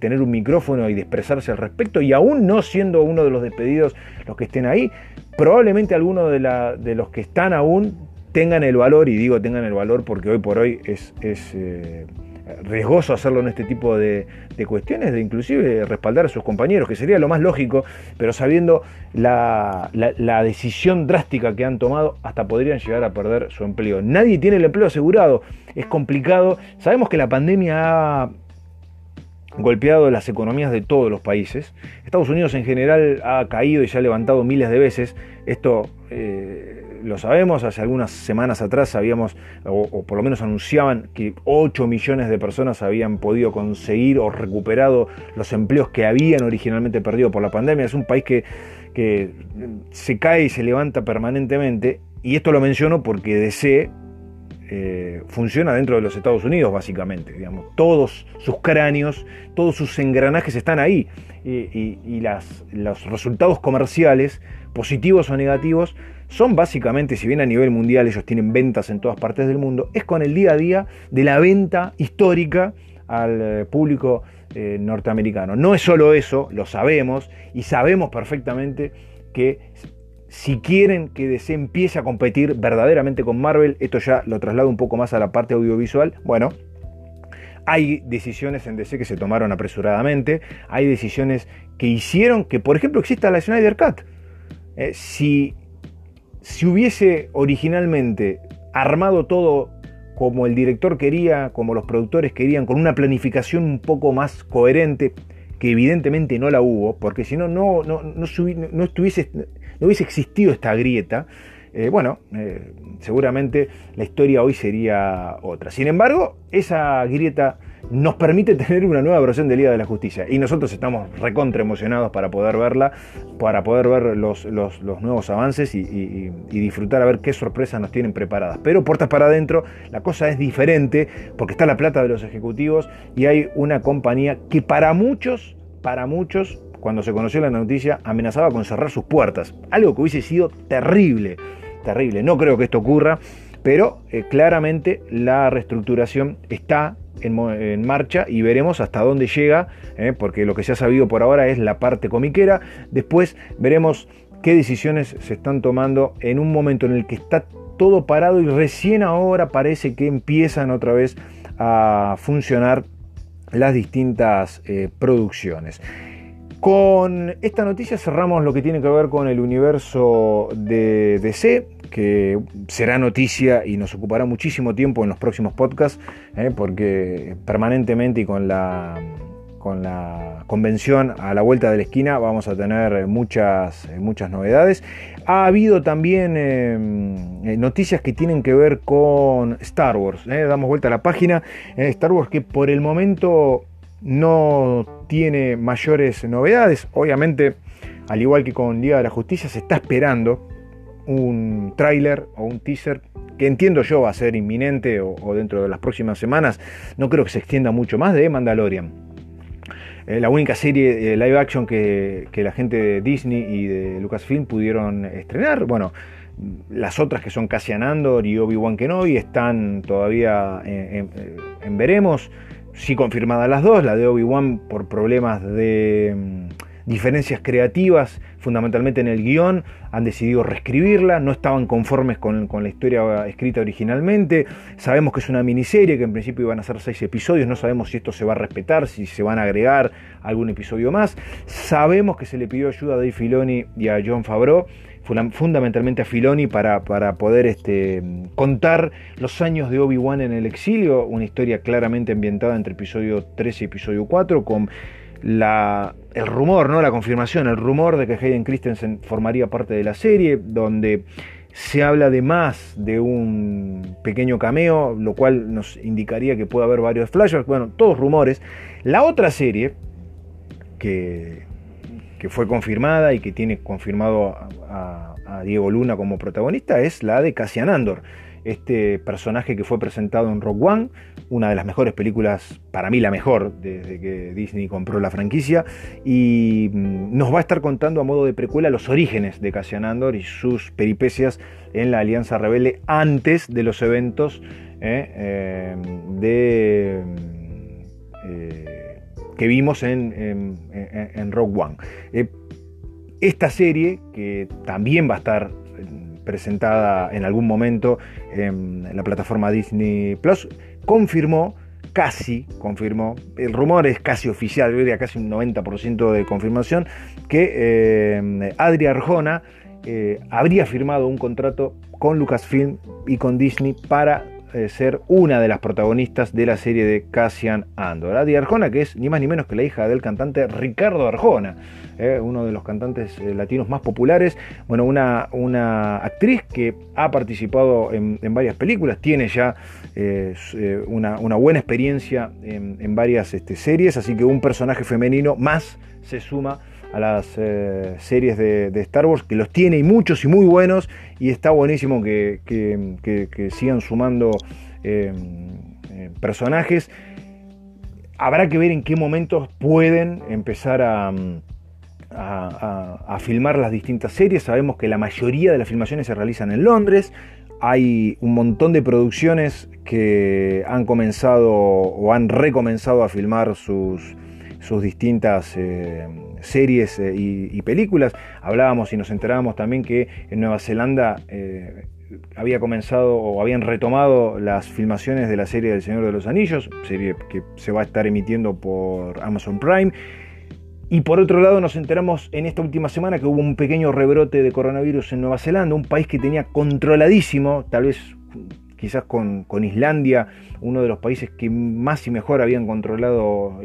tener un micrófono y de expresarse al respecto, y aún no siendo uno de los despedidos los que estén ahí, probablemente alguno de, de los que están aún tengan el valor, y digo tengan el valor porque hoy por hoy es, eh, riesgoso hacerlo en este tipo de, cuestiones, de inclusive respaldar a sus compañeros, que sería lo más lógico, pero sabiendo la, decisión drástica que han tomado, hasta podrían llegar a perder su empleo. Nadie tiene el empleo asegurado, es complicado. Sabemos que la pandemia ha golpeado las economías de todos los países. Estados Unidos en general ha caído y se ha levantado miles de veces. Esto eh, lo sabemos, hace algunas semanas atrás sabíamos, o, por lo menos anunciaban, que 8 millones de personas habían podido conseguir o recuperado los empleos que habían originalmente perdido por la pandemia. Es un país que, que se cae y se levanta permanentemente. Y esto lo menciono porque DC eh, funciona dentro de los Estados Unidos, básicamente. Digamos. Todos sus cráneos, todos sus engranajes están ahí. Y, las, los resultados comerciales, positivos o negativos, son básicamente, si bien a nivel mundial ellos tienen ventas en todas partes del mundo, es con el día a día de la venta histórica al eh, público eh, norteamericano. No es solo eso, lo sabemos y sabemos perfectamente que si quieren que DC empiece a competir verdaderamente con Marvel, esto ya lo traslado un poco más a la parte audiovisual, bueno, hay decisiones en DC que se tomaron apresuradamente, hay decisiones que hicieron que, por ejemplo, exista la Snyder Cut. Eh, si, si hubiese originalmente armado todo como el director quería, como los productores querían, con una planificación un poco más coherente, que evidentemente no la hubo, porque si no, no, no, no, estuviese, no hubiese existido esta grieta, eh, bueno, eh, seguramente la historia hoy sería otra. Sin embargo, esa grieta nos permite tener una nueva versión de Liga de la Justicia y nosotros estamos recontra emocionados para poder verla, para poder ver los, nuevos avances y, disfrutar a ver qué sorpresas nos tienen preparadas. Pero puertas para adentro, la cosa es diferente porque está la plata de los ejecutivos y hay una compañía que para muchos, para muchos, cuando se conoció la noticia, amenazaba con cerrar sus puertas. Algo que hubiese sido terrible terrible. No creo que esto ocurra, pero eh, claramente la reestructuración está en, marcha y veremos hasta dónde llega, eh, porque lo que se ha sabido por ahora es la parte comiquera. Después veremos qué decisiones se están tomando en un momento en el que está todo parado y recién ahora parece que empiezan otra vez a funcionar las distintas eh, producciones. Con esta noticia cerramos lo que tiene que ver con el universo de DC, que será noticia y nos ocupará muchísimo tiempo en los próximos podcasts, ¿eh? porque permanentemente y con la, con la convención a la vuelta de la esquina vamos a tener muchas, muchas novedades. Ha habido también eh, noticias que tienen que ver con Star Wars. ¿eh? Damos vuelta a la página. Star Wars que por el momento no tiene mayores novedades. Obviamente, al igual que con Liga de la Justicia, se está esperando un tráiler o un teaser que entiendo yo va a ser inminente o, dentro de las próximas semanas. No creo que se extienda mucho más de Mandalorian. Eh, la única serie live action que, la gente de Disney y de Lucasfilm pudieron estrenar. Bueno, las otras que son Cassian Andor y Obi-Wan Kenobi están todavía en veremos sí confirmadas las dos, la de Obi-Wan por problemas de mm, diferencias creativas, fundamentalmente en el guion, han decidido reescribirla, no estaban conformes con, la historia escrita originalmente, sabemos que es una miniserie, que en principio iban a ser seis episodios, no sabemos si esto se va a respetar, si se van a agregar algún episodio más, sabemos que se le pidió ayuda a Dave Filoni y a John Favreau, fundamentalmente a Filoni para, para poder este, contar los años de Obi-Wan en el exilio, una historia claramente ambientada entre episodio 3 y episodio 4, con la, el rumor, ¿no? la confirmación, el rumor de que Hayden Christensen formaría parte de la serie, donde se habla de más de un pequeño cameo, lo cual nos indicaría que puede haber varios flashbacks, bueno, todos rumores. La otra serie, que que fue confirmada y que tiene confirmado a, Diego Luna como protagonista es la de Cassian Andor, este personaje que fue presentado en Rock One, una de las mejores películas, para mí la mejor, desde que Disney compró la franquicia, y mm, nos va a estar contando a modo de precuela los orígenes de Cassian Andor y sus peripecias en la Alianza Rebelde antes de los eventos eh, eh, de... Eh, que vimos en, en, Rogue One. Eh, esta serie, que también va a estar eh, presentada en algún momento en la plataforma Disney Plus, confirmó, casi confirmó, el rumor es casi oficial, yo diría casi un 90% de confirmación, que eh, Adria Arjona habría firmado un contrato con Lucasfilm y con Disney para eh, ser una de las protagonistas de la serie de Cassian Andor. Adi Arjona, que es ni más ni menos que la hija del cantante Ricardo Arjona, eh, uno de los cantantes eh, latinos más populares. Bueno, una, una actriz que ha participado en, varias películas, tiene ya una, buena experiencia en, varias este, series, así que un personaje femenino más se suma a las series de, Star Wars, que los tiene y muchos y muy buenos, y está buenísimo que, sigan sumando eh, eh, personajes. Habrá que ver en qué momentos pueden empezar a, a, filmar las distintas series. Sabemos que la mayoría de las filmaciones se realizan en Londres. Hay un montón de producciones que han comenzado o han recomenzado a filmar sus, sus distintas series y, películas. Hablábamos y nos enterábamos también que en Nueva Zelanda había comenzado o habían retomado las filmaciones de la serie del Señor de los Anillos, serie que se va a estar emitiendo por Amazon Prime. Y por otro lado nos enteramos en esta última semana que hubo un pequeño rebrote de coronavirus en Nueva Zelanda, un país que tenía controladísimo, tal vez quizás con, Islandia, uno de los países que más y mejor habían controlado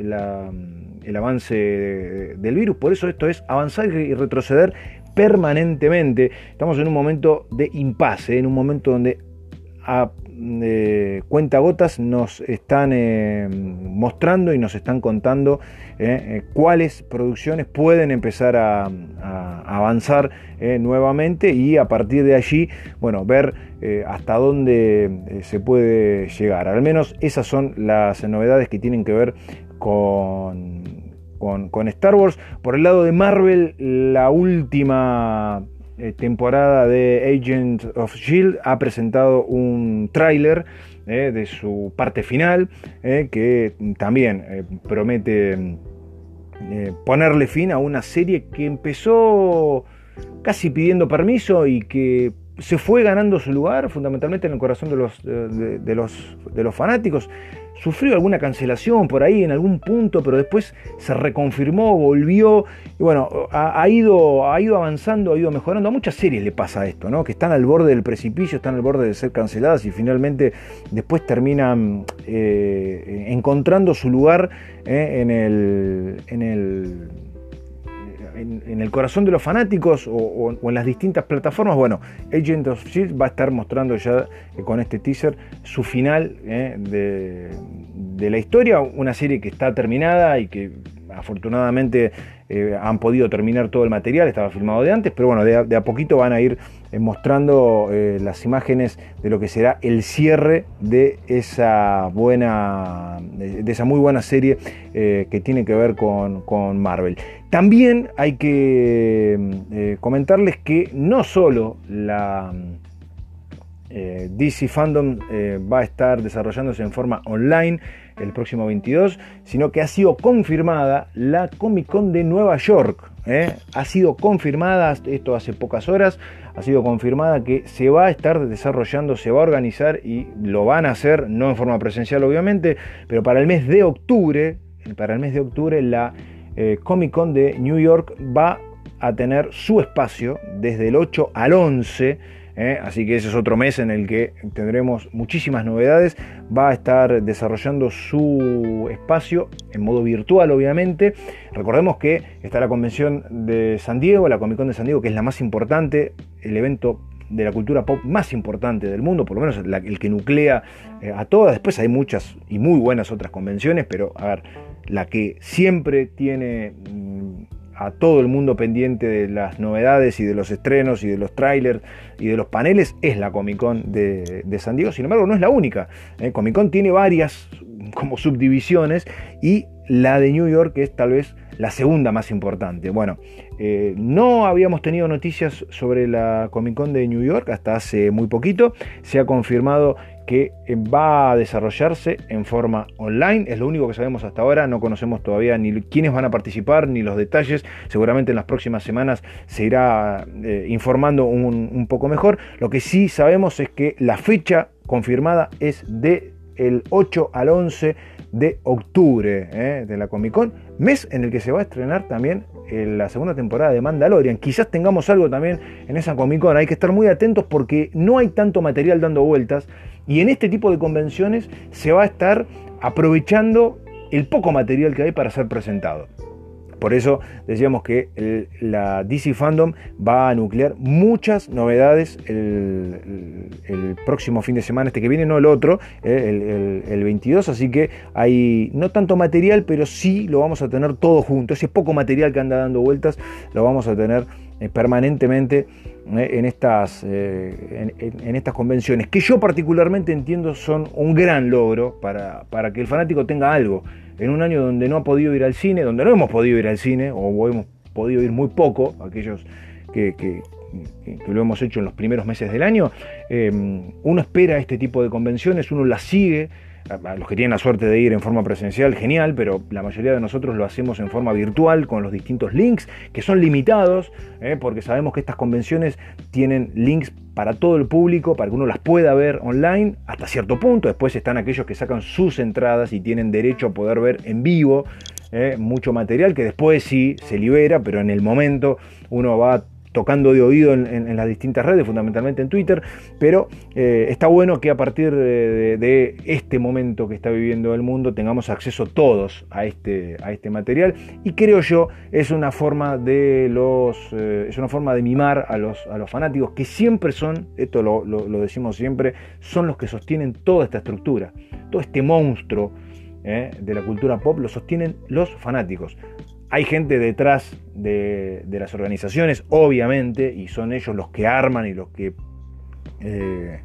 el avance del virus. Por eso esto es avanzar y retroceder permanentemente. Estamos en un momento de impasse, en un momento donde a eh, cuentagotas nos están eh, mostrando y nos están contando eh, cuáles producciones pueden empezar a, avanzar nuevamente y a partir de allí, bueno, ver hasta dónde se puede llegar. Al menos esas son las novedades que tienen que ver con con, Star Wars. Por el lado de Marvel, la última eh, temporada de Agent of Shield ha presentado un tráiler eh, de su parte final eh, que también promete ponerle fin a una serie que empezó casi pidiendo permiso y que se fue ganando su lugar fundamentalmente en el corazón de los, de los, de los fanáticos sufrió alguna cancelación por ahí en algún punto, pero después se reconfirmó, volvió, y bueno, ha, ido, ha ido avanzando, ha ido mejorando. A muchas series le pasa esto, ¿no? Que están al borde del precipicio, están al borde de ser canceladas y finalmente después terminan eh, encontrando su lugar eh, en el. En el en, el corazón de los fanáticos o, en las distintas plataformas. Bueno, Agent of Shield va a estar mostrando ya eh, con este teaser su final eh, de, la historia, una serie que está terminada y que afortunadamente eh, han podido terminar todo el material, estaba filmado de antes, pero bueno, de a, poquito van a ir mostrando las imágenes de lo que será el cierre de esa buena, de, esa muy buena serie que tiene que ver con, con Marvel. También hay que eh, comentarles que no solo la eh, DC Fandom eh, va a estar desarrollándose en forma online el próximo 22, sino que ha sido confirmada la Comic Con de Nueva York. Ha sido confirmada, esto hace pocas horas, ha sido confirmada que se va a estar desarrollando, se va a organizar y lo van a hacer, no en forma presencial obviamente, pero para el mes de octubre, para el mes de octubre la eh, Comic Con de New York va a tener su espacio desde el 8 al 11. Eh, así que ese es otro mes en el que tendremos muchísimas novedades. Va a estar desarrollando su espacio en modo virtual, obviamente. Recordemos que está la convención de San Diego, la Comic Con de San Diego, que es la más importante, el evento de la cultura pop más importante del mundo, por lo menos el que nuclea eh, a todas. Después hay muchas y muy buenas otras convenciones, pero a ver, la que siempre tiene mm, a todo el mundo pendiente de las novedades y de los estrenos y de los trailers y de los paneles es la Comic Con de, San Diego. Sin embargo, no es la única. ¿eh? Comic Con tiene varias como subdivisiones y la de New York es tal vez la segunda más importante. Bueno, eh, no habíamos tenido noticias sobre la Comic Con de New York hasta hace muy poquito. Se ha confirmado que va a desarrollarse en forma online. Es lo único que sabemos hasta ahora. No conocemos todavía ni quiénes van a participar ni los detalles. Seguramente en las próximas semanas se irá eh, informando un, poco mejor. Lo que sí sabemos es que la fecha confirmada es de el 8 al 11 de octubre eh, de la Comic Con, mes en el que se va a estrenar también la segunda temporada de Mandalorian. Quizás tengamos algo también en esa Comic Con, hay que estar muy atentos porque no hay tanto material dando vueltas y en este tipo de convenciones se va a estar aprovechando el poco material que hay para ser presentado. Por eso decíamos que la DC Fandom va a nuclear muchas novedades el, próximo fin de semana, este que viene, no el otro, eh, el, 22. Así que hay no tanto material, pero sí lo vamos a tener todo junto. Ese poco material que anda dando vueltas lo vamos a tener eh, permanentemente eh, en, estas, en, estas convenciones, que yo particularmente entiendo son un gran logro para, para que el fanático tenga algo en un año donde no ha podido ir al cine, donde no hemos podido ir al cine, o hemos podido ir muy poco, aquellos que, lo hemos hecho en los primeros meses del año, em, uno espera este tipo de convenciones, uno las sigue, los que tienen la suerte de ir en forma presencial, genial, pero la mayoría de nosotros lo hacemos en forma virtual con los distintos links que son limitados, ¿eh? porque sabemos que estas convenciones tienen links para todo el público, para que uno las pueda ver online hasta cierto punto. Después están aquellos que sacan sus entradas y tienen derecho a poder ver en vivo ¿eh? mucho material que después sí se libera, pero en el momento uno va tocando de oído en, las distintas redes, fundamentalmente en Twitter, pero eh, está bueno que a partir de, este momento que está viviendo el mundo tengamos acceso todos a este, a este material y creo yo es una forma de los eh, es una forma de mimar a los, a los fanáticos que siempre son, esto lo, lo decimos siempre, son los que sostienen toda esta estructura, todo este monstruo eh, de la cultura pop lo sostienen los fanáticos. Hay gente detrás de, las organizaciones, obviamente, y son ellos los que arman y los que eh,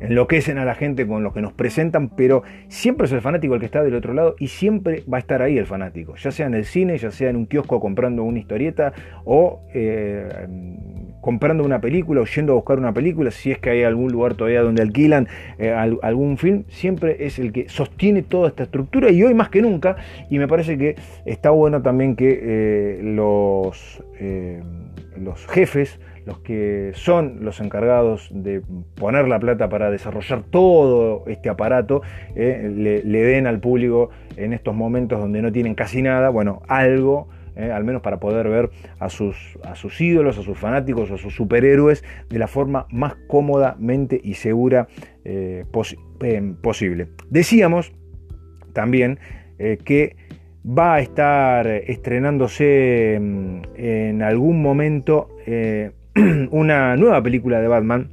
enloquecen a la gente con lo que nos presentan, pero siempre es el fanático el que está del otro lado y siempre va a estar ahí el fanático, ya sea en el cine, ya sea en un kiosco comprando una historieta o eh, comprando una película o yendo a buscar una película, si es que hay algún lugar todavía donde alquilan eh, algún film, siempre es el que sostiene toda esta estructura y hoy más que nunca, y me parece que está bueno también que eh, los, eh, los jefes, los que son los encargados de poner la plata para desarrollar todo este aparato, le, le den al público en estos momentos donde no tienen casi nada, bueno, algo ¿eh? al menos para poder ver a sus, a sus ídolos, a sus fanáticos, a sus superhéroes de la forma más cómodamente y segura eh, eh, posible. Decíamos también que va a estar estrenándose mm, en algún momento una nueva película de Batman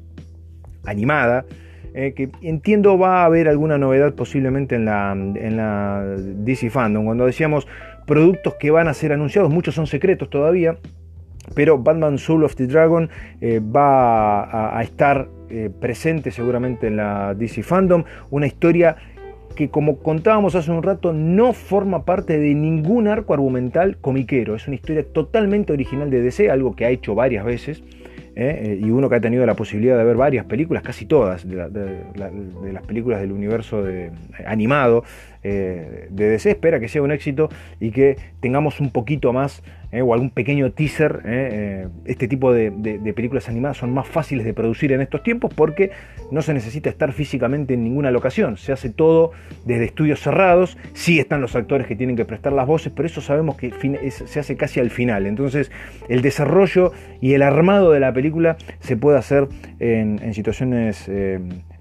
animada, que entiendo va a haber alguna novedad posiblemente en la, en la DC Fandom. Cuando decíamos productos que van a ser anunciados, muchos son secretos todavía, pero Batman Soul of the Dragon eh, va a, estar eh, presente seguramente en la DC Fandom, una historia que como contábamos hace un rato no forma parte de ningún arco argumental comiquero, es una historia totalmente original de DC, algo que ha hecho varias veces. ¿Eh? y uno que ha tenido la posibilidad de ver varias películas, casi todas, de, las películas del universo de, animado de DC, espera que sea un éxito y que tengamos un poquito más eh, o algún pequeño teaser. Eh, eh, este tipo de, películas animadas son más fáciles de producir en estos tiempos porque no se necesita estar físicamente en ninguna locación. Se hace todo desde estudios cerrados. Sí están los actores que tienen que prestar las voces, pero eso sabemos que se hace casi al final. Entonces el desarrollo y el armado de la película se puede hacer en, en situaciones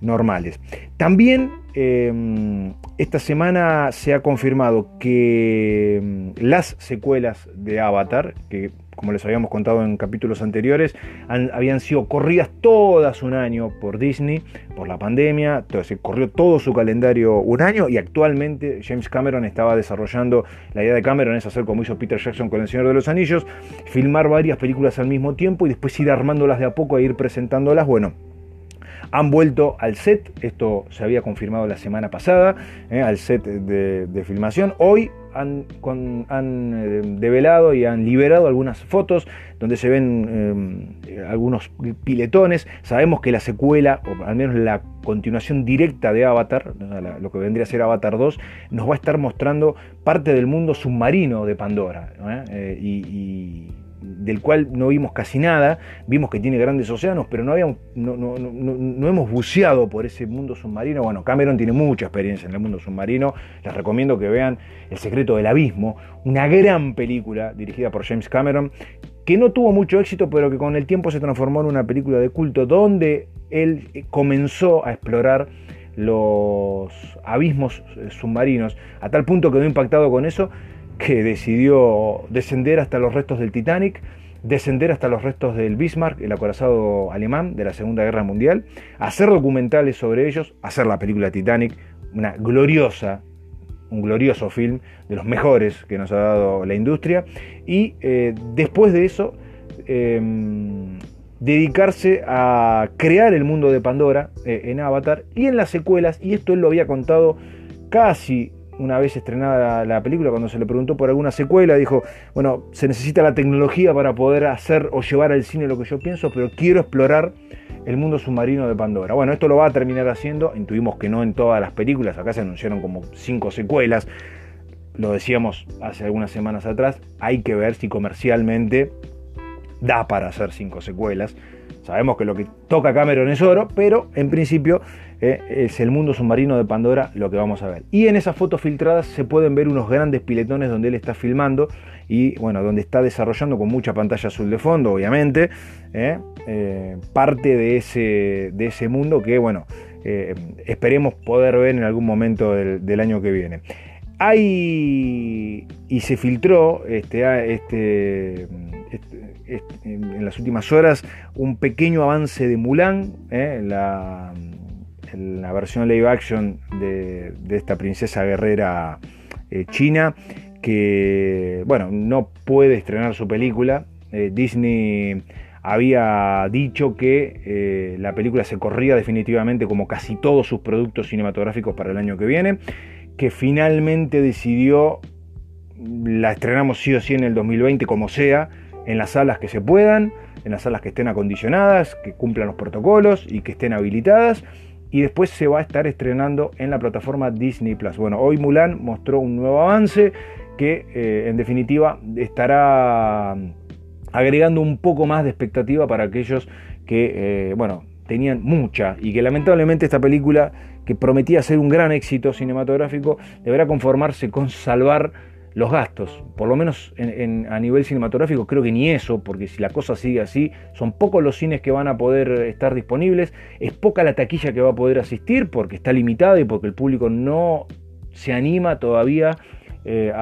normales. También em, esta semana se ha confirmado que em, las secuelas de Avatar, que como les habíamos contado en capítulos anteriores, habían sido corridas todas un año por Disney, por la pandemia, se corrió todo su calendario un año y actualmente James Cameron estaba desarrollando, la idea de Cameron es hacer como hizo Peter Jackson con El Señor de los Anillos, filmar varias películas al mismo tiempo y después ir armándolas de a poco e ir presentándolas, bueno, han vuelto al set, esto se había confirmado la semana pasada, eh, al set de, filmación. Hoy han, eh, develado y han liberado algunas fotos donde se ven eh, algunos piletones. Sabemos que la secuela, o al menos la continuación directa de Avatar, lo que vendría a ser Avatar 2, nos va a estar mostrando parte del mundo submarino de Pandora. y del cual no vimos casi nada, vimos que tiene grandes océanos, pero no, habíamos, no, hemos buceado por ese mundo submarino. Bueno, Cameron tiene mucha experiencia en el mundo submarino, les recomiendo que vean El secreto del abismo, una gran película dirigida por James Cameron, que no tuvo mucho éxito, pero que con el tiempo se transformó en una película de culto, donde él comenzó a explorar los abismos eh, submarinos, a tal punto quedó impactado con eso que decidió descender hasta los restos del Titanic, descender hasta los restos del Bismarck, el acorazado alemán de la Segunda Guerra Mundial, hacer documentales sobre ellos, hacer la película Titanic, una gloriosa, un glorioso film de los mejores que nos ha dado la industria, y eh, después de eso em, dedicarse a crear el mundo de Pandora eh, en Avatar y en las secuelas, y esto él lo había contado casi una vez estrenada la, película, cuando se le preguntó por alguna secuela, dijo, bueno, se necesita la tecnología para poder hacer o llevar al cine lo que yo pienso, pero quiero explorar El mundo submarino de Pandora. Bueno, esto lo va a terminar haciendo, intuimos que no en todas las películas, acá se anunciaron como cinco secuelas, lo decíamos hace algunas semanas atrás, hay que ver si comercialmente da para hacer cinco secuelas. Sabemos que lo que toca Cameron es oro, pero en principio eh, es el mundo submarino de Pandora lo que vamos a ver. Y en esas fotos filtradas se pueden ver unos grandes piletones donde él está filmando y bueno, donde está desarrollando con mucha pantalla azul de fondo, obviamente, eh, eh, parte de ese, de ese mundo que bueno, esperemos poder ver en algún momento del, año que viene. Hay y se filtró este, este en las últimas horas un pequeño avance de Mulan, ¿eh? la, la, versión live action de, esta princesa guerrera eh, china, que bueno, no puede estrenar su película. Eh, Disney había dicho que la película se corría definitivamente como casi todos sus productos cinematográficos para el año que viene, que finalmente decidió, la estrenamos sí o sí en el 2020 como sea, en las salas que se puedan, en las salas que estén acondicionadas, que cumplan los protocolos y que estén habilitadas. Y después se va a estar estrenando en la plataforma Disney Plus. Bueno, hoy Mulan mostró un nuevo avance que eh, en definitiva estará agregando un poco más de expectativa para aquellos que, eh, bueno, tenían mucha y que lamentablemente esta película que prometía ser un gran éxito cinematográfico deberá conformarse con salvar los gastos, por lo menos a nivel cinematográfico creo que ni eso, porque si la cosa sigue así, son pocos los cines que van a poder estar disponibles, es poca la taquilla que va a poder asistir porque está limitada y porque el público no se anima todavía eh,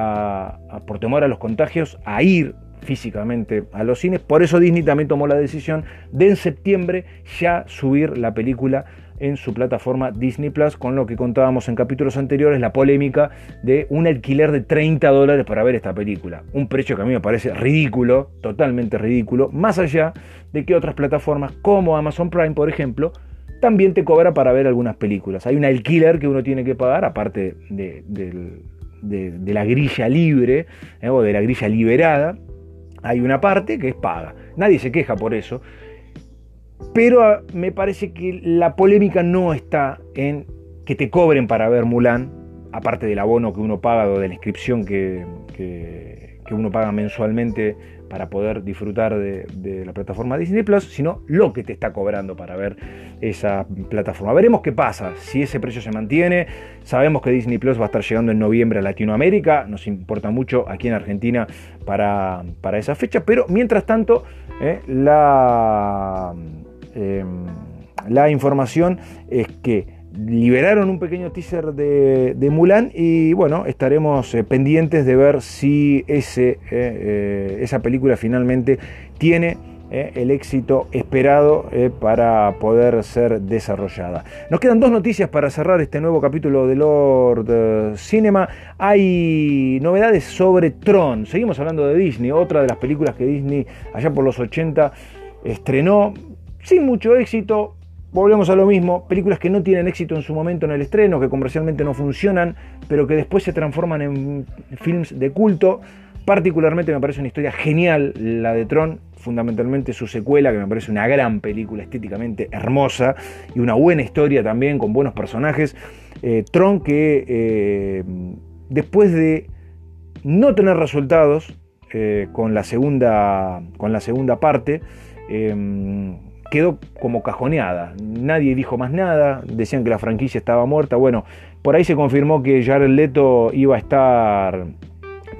por temor a los contagios a ir físicamente a los cines. Por eso Disney también tomó la decisión de en septiembre ya subir la película en su plataforma Disney Plus, con lo que contábamos en capítulos anteriores, la polémica de un alquiler de 30 dólares para ver esta película. Un precio que a mí me parece ridículo, totalmente ridículo, más allá de que otras plataformas como Amazon Prime, por ejemplo, también te cobra para ver algunas películas. Hay un alquiler que uno tiene que pagar, aparte de, la grilla libre eh, o de la grilla liberada, hay una parte que es paga. Nadie se queja por eso. Pero ah, me parece que la polémica no está en que te cobren para ver Mulan, aparte del abono que uno paga o de la inscripción que, uno paga mensualmente para poder disfrutar de, la plataforma Disney Plus, sino lo que te está cobrando para ver esa plataforma. Veremos qué pasa, si ese precio se mantiene. Sabemos que Disney Plus va a estar llegando en noviembre a Latinoamérica, nos importa mucho aquí en Argentina para, esa fecha, pero mientras tanto, eh, la Em, la información es que liberaron un pequeño teaser de, Mulan y bueno, estaremos eh, pendientes de ver si ese, eh, eh, esa película finalmente tiene el éxito esperado para poder ser desarrollada. Nos quedan dos noticias para cerrar este nuevo capítulo de Lord Cinema. Hay novedades sobre Tron. Seguimos hablando de Disney, otra de las películas que Disney allá por los 80 estrenó sin mucho éxito, volvemos a lo mismo, películas que no tienen éxito en su momento en el estreno, que comercialmente no funcionan, pero que después se transforman en films de culto. Particularmente me parece una historia genial la de Tron, fundamentalmente su secuela, que me parece una gran película estéticamente hermosa y una buena historia también, con buenos personajes. Eh, Tron que eh, después de no tener resultados eh, con, la segunda, con la segunda parte, quedó como cajoneada. Nadie dijo más nada, decían que la franquicia estaba muerta. Bueno, por ahí se confirmó que Jared Leto iba a estar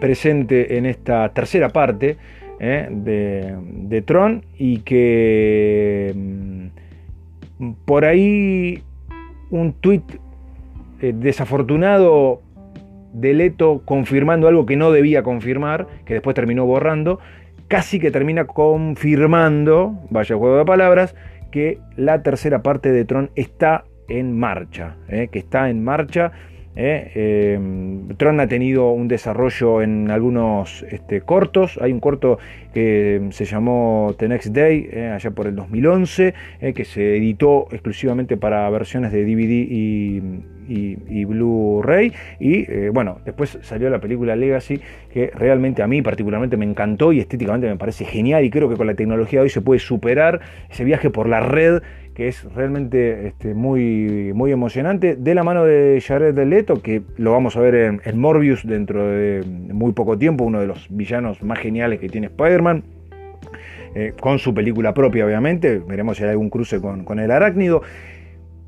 presente en esta tercera parte eh, de, Tron y que mm, por ahí un tuit eh, desafortunado de Leto confirmando algo que no debía confirmar, que después terminó borrando, casi que termina confirmando, vaya juego de palabras, que la tercera parte de Tron está en marcha, eh, que está en marcha. Eh, eh, Tron ha tenido un desarrollo en algunos este, cortos. Hay un corto que se llamó The Next Day, allá por el 2011, que se editó exclusivamente para versiones de DVD y, y, Blu-ray. Y eh, bueno, después salió la película Legacy, que realmente a mí particularmente me encantó y estéticamente me parece genial. Y creo que con la tecnología de hoy se puede superar ese viaje por la red que es realmente este, muy, muy emocionante, de la mano de Jared Leto, que lo vamos a ver en, Morbius dentro de muy poco tiempo, uno de los villanos más geniales que tiene Spider-Man. Eh, con su película propia, obviamente, veremos si hay algún cruce con el arácnido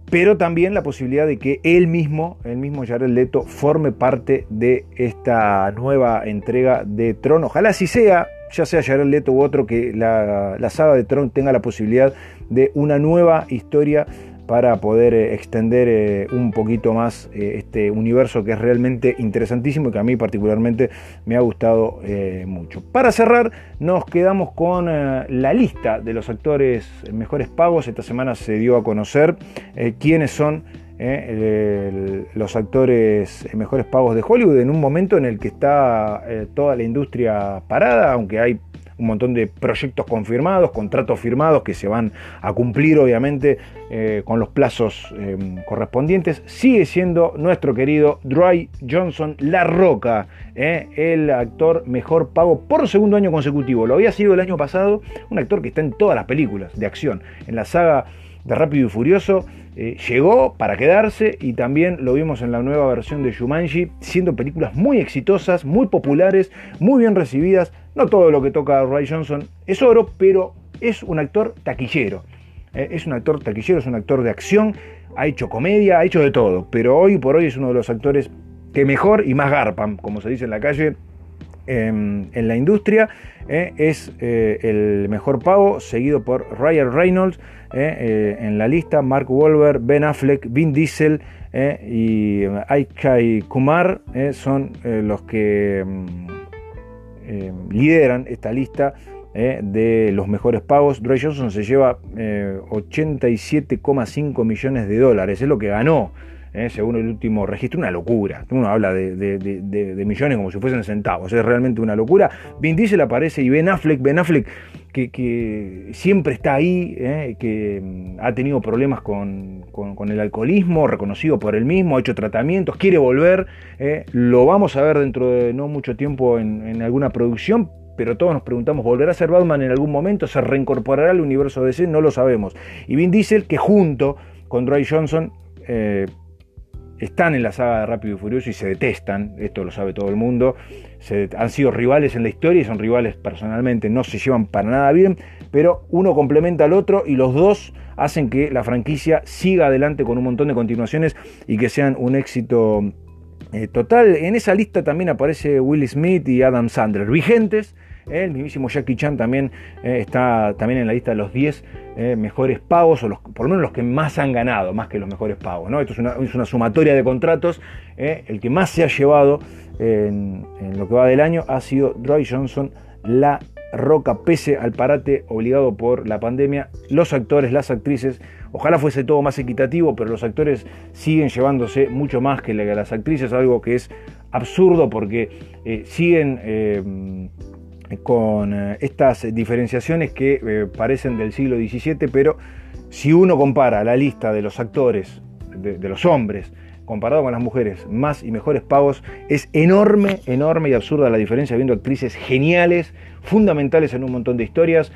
pero también la posibilidad de que él mismo, el mismo Jared Leto, forme parte de esta nueva entrega de Tron. Ojalá así sea, ya sea Jared Leto u otro, que la, la saga de Tron tenga la posibilidad de una nueva historia para poder eh, extender eh, un poquito más eh, este universo que es realmente interesantísimo y que a mí particularmente me ha gustado mucho. Para cerrar, nos quedamos con la lista de los actores mejores pagos. Esta semana se dio a conocer quiénes son los actores mejores pagos de Hollywood en un momento en el que está toda la industria parada, aunque hay un montón de proyectos confirmados, contratos firmados que se van a cumplir obviamente eh, con los plazos em, correspondientes. Sigue siendo nuestro querido Dry Johnson La Roca, eh, el actor mejor pago por segundo año consecutivo. Lo había sido el año pasado, un actor que está en todas las películas de acción, en la saga de Rápido y Furioso. Eh, llegó para quedarse y también lo vimos en la nueva versión de Shumanji, siendo películas muy exitosas, muy populares, muy bien recibidas, no todo lo que toca Ray Johnson es oro, pero es un actor taquillero. Eh, es un actor taquillero, es un actor de acción, ha hecho comedia, ha hecho de todo, pero hoy por hoy es uno de los actores que mejor y más garpan, como se dice en la calle, en, la industria. Eh, es eh, el mejor pago, seguido por Ryan Reynolds en la lista, Mark Wahlberg, Ben Affleck, Vin Diesel y Aikai Kumar son los que mm, eh, lideran esta lista eh, de los mejores pagos. Dray Johnson se lleva 87,5 eh, millones de dólares, es lo que ganó. Según el último registro, una locura. Uno habla de, millones como si fuesen centavos, es realmente una locura. Vin Diesel aparece y Ben Affleck, Ben Affleck que, siempre está ahí, que mm, ha tenido problemas con, el alcoholismo, reconocido por él mismo, ha hecho tratamientos, quiere volver, lo vamos a ver dentro de no mucho tiempo en, alguna producción, pero todos nos preguntamos, ¿volverá a ser Batman en algún momento? ¿Se reincorporará al universo DC? No lo sabemos. Y Vin Diesel, que junto con Dwayne Johnson eh, están en la saga de Rápido y Furioso y se detestan, esto lo sabe todo el mundo, se, han sido rivales en la historia y son rivales personalmente, no se llevan para nada bien, pero uno complementa al otro y los dos hacen que la franquicia siga adelante con un montón de continuaciones y que sean un éxito eh, total. En esa lista también aparece Will Smith y Adam Sandler, vigentes el mismísimo Jackie Chan también eh, está también en la lista de los 10 eh, mejores pagos, o por lo menos los que más han ganado, más que los mejores pagos. ¿no? Esto es una, sumatoria de contratos. Eh, el que más se ha llevado en, lo que va del año ha sido Roy Johnson, la roca, pese al parate obligado por la pandemia. Los actores, las actrices, ojalá fuese todo más equitativo, pero los actores siguen llevándose mucho más que las actrices, algo que es absurdo porque siguen con eh, estas diferenciaciones que eh, parecen del siglo XVII, pero si uno compara la lista de los actores, de, los hombres, comparado con las mujeres, más y mejores pagos, es enorme, enorme y absurda la diferencia, viendo actrices geniales, fundamentales en un montón de historias,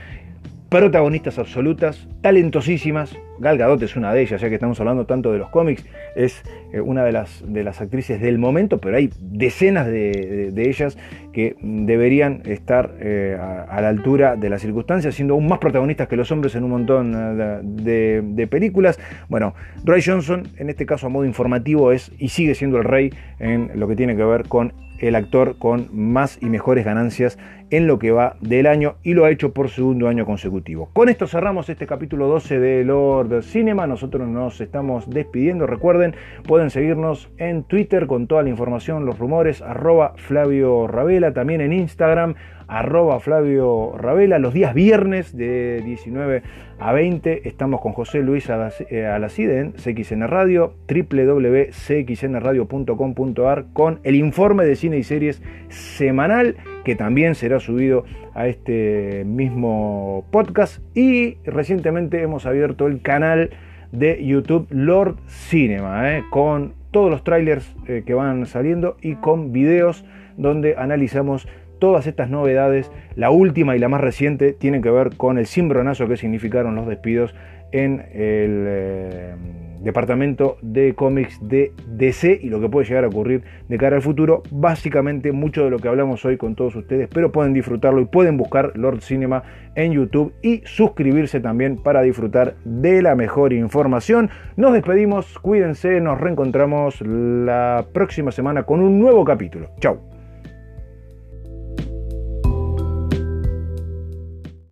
protagonistas absolutas, talentosísimas. Gal Gadot es una de ellas, ya que estamos hablando tanto de los cómics, es eh, una de las, de las actrices del momento, pero hay decenas de, ellas que deberían estar eh, a, la altura de las circunstancias, siendo aún más protagonistas que los hombres en un montón eh, de, películas. Bueno, Ray Johnson, en este caso a modo informativo, es y sigue siendo el rey en lo que tiene que ver con el actor con más y mejores ganancias en lo que va del año y lo ha hecho por segundo año consecutivo. Con esto cerramos este capítulo 12 de Lord Cinema. Nosotros nos estamos despidiendo. Recuerden, pueden seguirnos en Twitter con toda la información, los rumores, arroba Flavio Ravela, también en Instagram, arroba Flavio Ravela. Los días viernes de 19 a 20 estamos con José Luis eh, Alacide en CXN Radio, www.cxnradio.com.ar con el informe de cine y series semanal que también será subido a este mismo podcast y recientemente hemos abierto el canal de YouTube Lord Cinema eh, con todos los trailers eh, que van saliendo y con videos donde analizamos todas estas novedades, la última y la más reciente, tienen que ver con el cimbronazo que significaron los despidos en el eh, departamento de cómics de DC y lo que puede llegar a ocurrir de cara al futuro. Básicamente mucho de lo que hablamos hoy con todos ustedes, pero pueden disfrutarlo y pueden buscar Lord Cinema en YouTube y suscribirse también para disfrutar de la mejor información. Nos despedimos, cuídense, nos reencontramos la próxima semana con un nuevo capítulo. Chao.